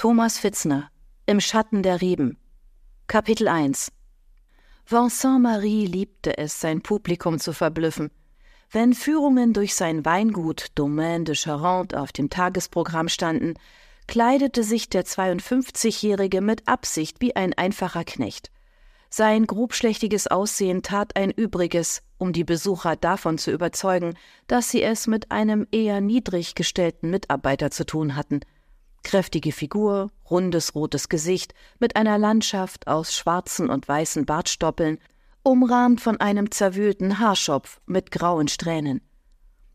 Thomas Fitzner Im Schatten der Reben Kapitel 1 Vincent Marie liebte es, sein Publikum zu verblüffen. Wenn Führungen durch sein Weingut Domaine de Charente auf dem Tagesprogramm standen, kleidete sich der 52-Jährige mit Absicht wie ein einfacher Knecht. Sein grobschlächtiges Aussehen tat ein Übriges, um die Besucher davon zu überzeugen, dass sie es mit einem eher niedrig gestellten Mitarbeiter zu tun hatten – Kräftige Figur, rundes rotes Gesicht mit einer Landschaft aus schwarzen und weißen Bartstoppeln, umrahmt von einem zerwühlten Haarschopf mit grauen Strähnen.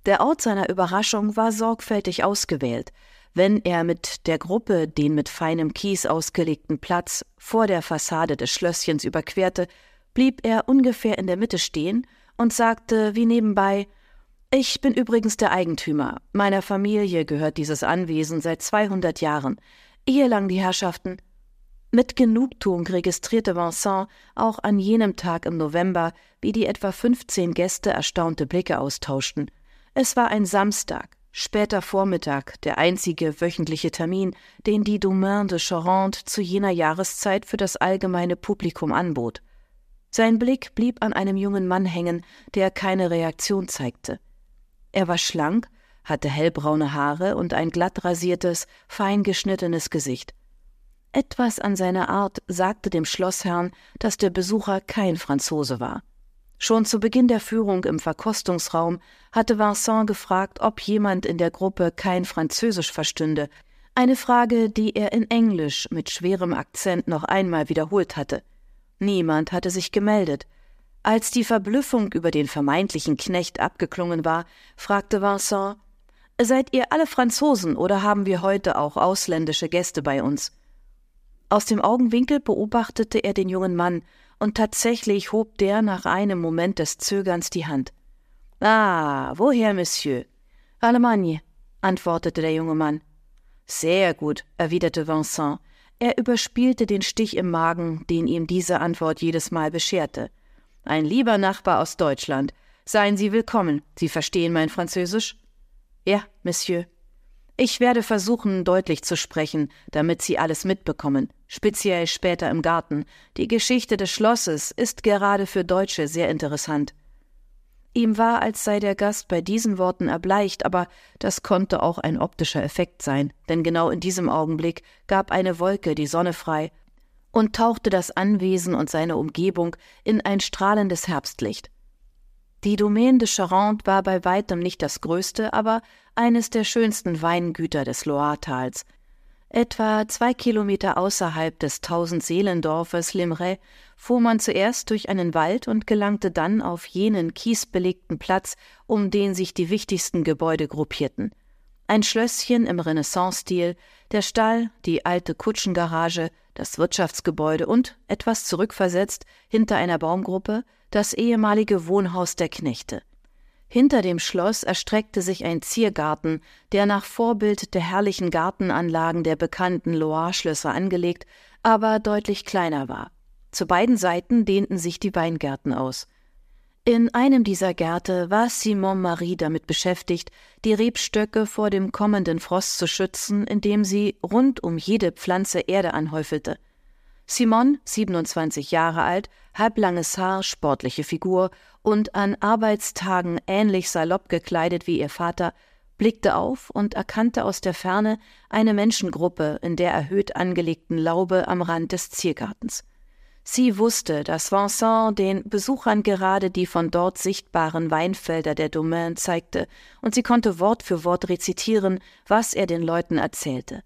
Der Ort seiner Überraschung war sorgfältig ausgewählt. Wenn er mit der Gruppe den mit feinem Kies ausgelegten Platz vor der Fassade des Schlösschens überquerte, blieb er ungefähr in der Mitte stehen und sagte wie nebenbei ich bin übrigens der Eigentümer. Meiner Familie gehört dieses Anwesen seit 200 Jahren. Ehelang die Herrschaften. Mit Genugtuung registrierte Vincent auch an jenem Tag im November, wie die etwa 15 Gäste erstaunte Blicke austauschten. Es war ein Samstag, später Vormittag, der einzige wöchentliche Termin, den die Domaine de Charente zu jener Jahreszeit für das allgemeine Publikum anbot. Sein Blick blieb an einem jungen Mann hängen, der keine Reaktion zeigte. Er war schlank, hatte hellbraune Haare und ein glatt rasiertes, fein geschnittenes Gesicht. Etwas an seiner Art sagte dem Schlossherrn, dass der Besucher kein Franzose war. Schon zu Beginn der Führung im Verkostungsraum hatte Vincent gefragt, ob jemand in der Gruppe kein Französisch verstünde, eine Frage, die er in Englisch mit schwerem Akzent noch einmal wiederholt hatte. Niemand hatte sich gemeldet, als die Verblüffung über den vermeintlichen Knecht abgeklungen war, fragte Vincent Seid ihr alle Franzosen oder haben wir heute auch ausländische Gäste bei uns? Aus dem Augenwinkel beobachtete er den jungen Mann, und tatsächlich hob der nach einem Moment des Zögerns die Hand. Ah, woher, Monsieur? Allemagne, antwortete der junge Mann. Sehr gut, erwiderte Vincent. Er überspielte den Stich im Magen, den ihm diese Antwort jedes Mal bescherte. Ein lieber Nachbar aus Deutschland. Seien Sie willkommen. Sie verstehen mein Französisch? Ja, Monsieur. Ich werde versuchen, deutlich zu sprechen, damit Sie alles mitbekommen, speziell später im Garten. Die Geschichte des Schlosses ist gerade für Deutsche sehr interessant. Ihm war, als sei der Gast bei diesen Worten erbleicht, aber das konnte auch ein optischer Effekt sein, denn genau in diesem Augenblick gab eine Wolke die Sonne frei und tauchte das Anwesen und seine Umgebung in ein strahlendes Herbstlicht. Die Domaine de Charente war bei weitem nicht das größte, aber eines der schönsten Weingüter des Loiretals. Etwa zwei Kilometer außerhalb des Tausendseelendorfes Limray fuhr man zuerst durch einen Wald und gelangte dann auf jenen kiesbelegten Platz, um den sich die wichtigsten Gebäude gruppierten. Ein Schlösschen im Renaissance-Stil, der Stall, die alte Kutschengarage, das Wirtschaftsgebäude und, etwas zurückversetzt, hinter einer Baumgruppe, das ehemalige Wohnhaus der Knechte. Hinter dem Schloss erstreckte sich ein Ziergarten, der nach Vorbild der herrlichen Gartenanlagen der bekannten Loire-Schlösser angelegt, aber deutlich kleiner war. Zu beiden Seiten dehnten sich die Weingärten aus. In einem dieser Gärte war Simon Marie damit beschäftigt, die Rebstöcke vor dem kommenden Frost zu schützen, indem sie rund um jede Pflanze Erde anhäufelte. Simon, 27 Jahre alt, halblanges Haar, sportliche Figur und an Arbeitstagen ähnlich salopp gekleidet wie ihr Vater, blickte auf und erkannte aus der Ferne eine Menschengruppe in der erhöht angelegten Laube am Rand des Ziergartens. Sie wusste, dass Vincent den Besuchern gerade die von dort sichtbaren Weinfelder der Domaine zeigte, und sie konnte Wort für Wort rezitieren, was er den Leuten erzählte.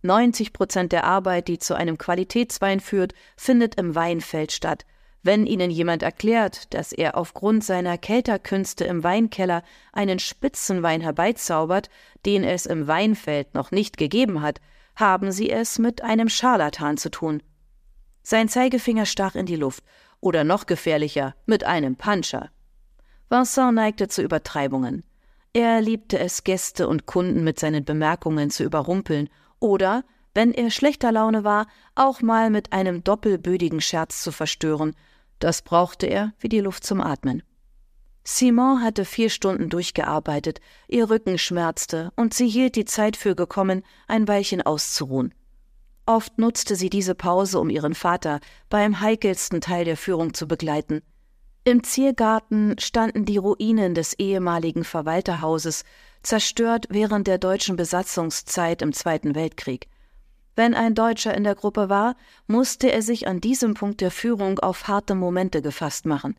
90 Prozent der Arbeit, die zu einem Qualitätswein führt, findet im Weinfeld statt. Wenn Ihnen jemand erklärt, dass er aufgrund seiner Kelterkünste im Weinkeller einen Spitzenwein herbeizaubert, den es im Weinfeld noch nicht gegeben hat, haben Sie es mit einem Scharlatan zu tun. Sein Zeigefinger stach in die Luft, oder noch gefährlicher, mit einem Puncher. Vincent neigte zu Übertreibungen. Er liebte es, Gäste und Kunden mit seinen Bemerkungen zu überrumpeln oder, wenn er schlechter Laune war, auch mal mit einem doppelbödigen Scherz zu verstören. Das brauchte er wie die Luft zum Atmen. Simon hatte vier Stunden durchgearbeitet, ihr Rücken schmerzte, und sie hielt die Zeit für gekommen, ein Weilchen auszuruhen. Oft nutzte sie diese Pause, um ihren Vater beim heikelsten Teil der Führung zu begleiten. Im Ziergarten standen die Ruinen des ehemaligen Verwalterhauses, zerstört während der deutschen Besatzungszeit im Zweiten Weltkrieg. Wenn ein Deutscher in der Gruppe war, musste er sich an diesem Punkt der Führung auf harte Momente gefasst machen.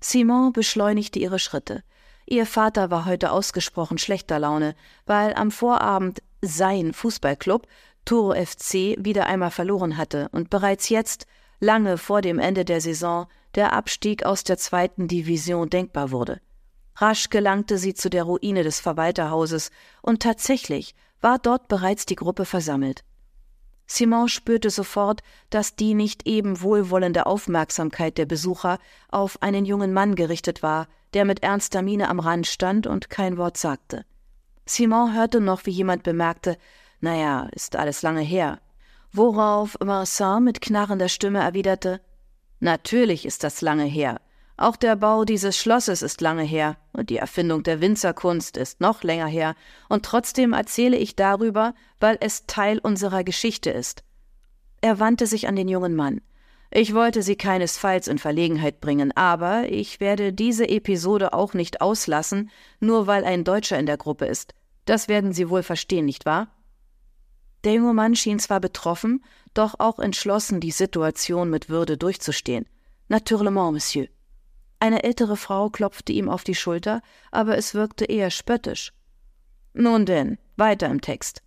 Simon beschleunigte ihre Schritte. Ihr Vater war heute ausgesprochen schlechter Laune, weil am Vorabend sein Fußballclub Toro FC wieder einmal verloren hatte und bereits jetzt, lange vor dem Ende der Saison, der Abstieg aus der zweiten Division denkbar wurde. Rasch gelangte sie zu der Ruine des Verwalterhauses, und tatsächlich war dort bereits die Gruppe versammelt. Simon spürte sofort, dass die nicht eben wohlwollende Aufmerksamkeit der Besucher auf einen jungen Mann gerichtet war, der mit ernster Miene am Rand stand und kein Wort sagte. Simon hörte noch, wie jemand bemerkte, naja, ist alles lange her. Worauf Vincent mit knarrender Stimme erwiderte, Natürlich ist das lange her. Auch der Bau dieses Schlosses ist lange her, und die Erfindung der Winzerkunst ist noch länger her, und trotzdem erzähle ich darüber, weil es Teil unserer Geschichte ist. Er wandte sich an den jungen Mann. Ich wollte Sie keinesfalls in Verlegenheit bringen, aber ich werde diese Episode auch nicht auslassen, nur weil ein Deutscher in der Gruppe ist. Das werden Sie wohl verstehen, nicht wahr? Der junge Mann schien zwar betroffen, doch auch entschlossen, die Situation mit Würde durchzustehen. Naturellement, Monsieur. Eine ältere Frau klopfte ihm auf die Schulter, aber es wirkte eher spöttisch. Nun denn, weiter im Text.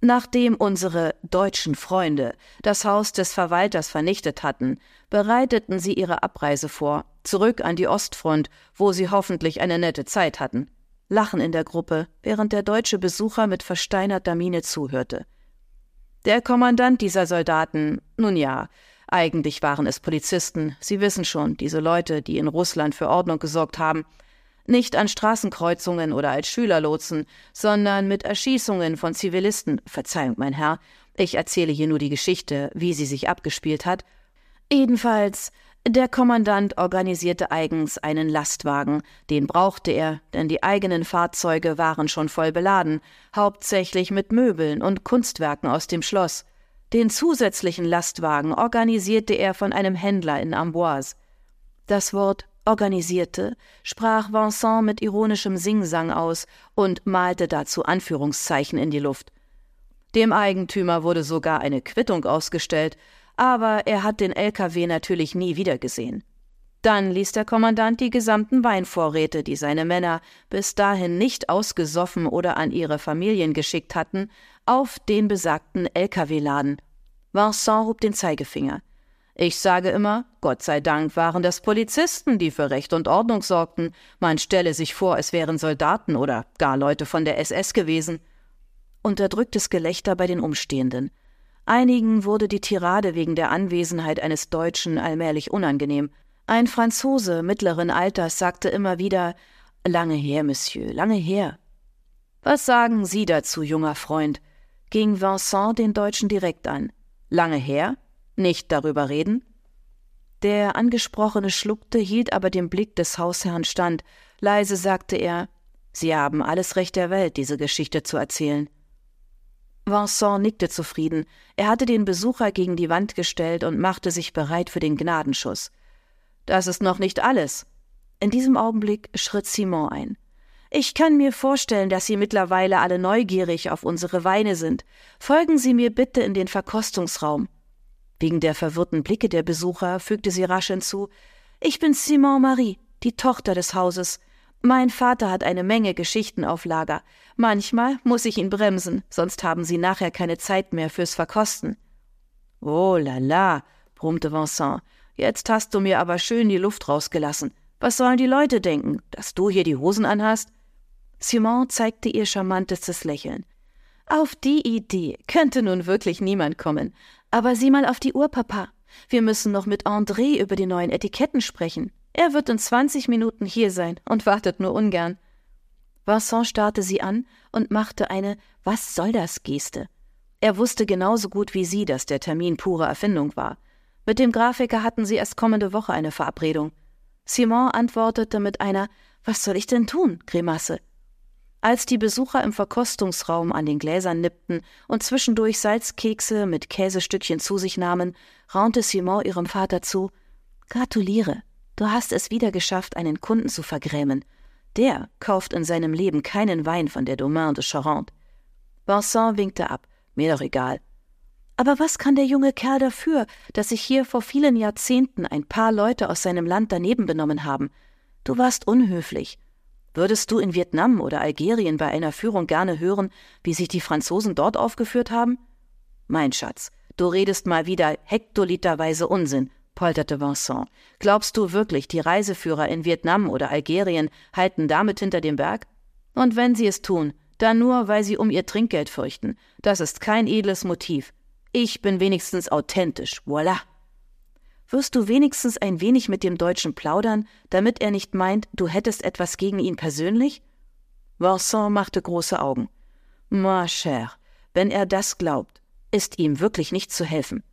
Nachdem unsere deutschen Freunde das Haus des Verwalters vernichtet hatten, bereiteten sie ihre Abreise vor, zurück an die Ostfront, wo sie hoffentlich eine nette Zeit hatten. Lachen in der Gruppe, während der deutsche Besucher mit versteinerter Miene zuhörte. Der Kommandant dieser Soldaten, nun ja, eigentlich waren es Polizisten, Sie wissen schon, diese Leute, die in Russland für Ordnung gesorgt haben, nicht an Straßenkreuzungen oder als Schülerlotsen, sondern mit Erschießungen von Zivilisten. Verzeihung, mein Herr, ich erzähle hier nur die Geschichte, wie sie sich abgespielt hat. Jedenfalls der Kommandant organisierte eigens einen Lastwagen, den brauchte er, denn die eigenen Fahrzeuge waren schon voll beladen, hauptsächlich mit Möbeln und Kunstwerken aus dem Schloss. Den zusätzlichen Lastwagen organisierte er von einem Händler in Amboise. Das Wort organisierte sprach Vincent mit ironischem Singsang aus und malte dazu Anführungszeichen in die Luft. Dem Eigentümer wurde sogar eine Quittung ausgestellt, aber er hat den LKW natürlich nie wiedergesehen. Dann ließ der Kommandant die gesamten Weinvorräte, die seine Männer bis dahin nicht ausgesoffen oder an ihre Familien geschickt hatten, auf den besagten LKW laden. Vincent hob den Zeigefinger. Ich sage immer, Gott sei Dank waren das Polizisten, die für Recht und Ordnung sorgten. Man stelle sich vor, es wären Soldaten oder gar Leute von der SS gewesen. Unterdrücktes Gelächter bei den Umstehenden. Einigen wurde die Tirade wegen der Anwesenheit eines Deutschen allmählich unangenehm. Ein Franzose mittleren Alters sagte immer wieder Lange her, Monsieur, lange her. Was sagen Sie dazu, junger Freund? ging Vincent den Deutschen direkt an. Lange her? Nicht darüber reden? Der Angesprochene schluckte, hielt aber dem Blick des Hausherrn stand. Leise sagte er Sie haben alles Recht der Welt, diese Geschichte zu erzählen. Vincent nickte zufrieden. Er hatte den Besucher gegen die Wand gestellt und machte sich bereit für den Gnadenschuss. Das ist noch nicht alles. In diesem Augenblick schritt Simon ein. Ich kann mir vorstellen, dass Sie mittlerweile alle neugierig auf unsere Weine sind. Folgen Sie mir bitte in den Verkostungsraum. Wegen der verwirrten Blicke der Besucher fügte sie rasch hinzu Ich bin Simon Marie, die Tochter des Hauses. Mein Vater hat eine Menge Geschichten auf Lager. Manchmal muss ich ihn bremsen, sonst haben Sie nachher keine Zeit mehr fürs Verkosten. Oh la la, brummte Vincent. Jetzt hast du mir aber schön die Luft rausgelassen. Was sollen die Leute denken, dass du hier die Hosen anhast? Simon zeigte ihr charmantestes Lächeln. Auf die Idee könnte nun wirklich niemand kommen. Aber sieh mal auf die Uhr, Papa. Wir müssen noch mit André über die neuen Etiketten sprechen. Er wird in zwanzig Minuten hier sein und wartet nur ungern. Vincent starrte sie an und machte eine Was soll das Geste. Er wusste genauso gut wie sie, dass der Termin pure Erfindung war. Mit dem Grafiker hatten sie erst kommende Woche eine Verabredung. Simon antwortete mit einer Was soll ich denn tun? Grimasse. Als die Besucher im Verkostungsraum an den Gläsern nippten und zwischendurch Salzkekse mit Käsestückchen zu sich nahmen, raunte Simon ihrem Vater zu Gratuliere, du hast es wieder geschafft, einen Kunden zu vergrämen. Der kauft in seinem Leben keinen Wein von der Domaine de Charente. Vincent winkte ab. Mir doch egal. Aber was kann der junge Kerl dafür, dass sich hier vor vielen Jahrzehnten ein paar Leute aus seinem Land daneben benommen haben? Du warst unhöflich. Würdest du in Vietnam oder Algerien bei einer Führung gerne hören, wie sich die Franzosen dort aufgeführt haben? Mein Schatz, du redest mal wieder hektoliterweise Unsinn, polterte Vincent. Glaubst du wirklich, die Reiseführer in Vietnam oder Algerien halten damit hinter dem Berg? Und wenn sie es tun, dann nur, weil sie um ihr Trinkgeld fürchten. Das ist kein edles Motiv. Ich bin wenigstens authentisch. Voila. Wirst du wenigstens ein wenig mit dem Deutschen plaudern, damit er nicht meint, du hättest etwas gegen ihn persönlich? Vincent machte große Augen. Ma chère, wenn er das glaubt, ist ihm wirklich nicht zu helfen.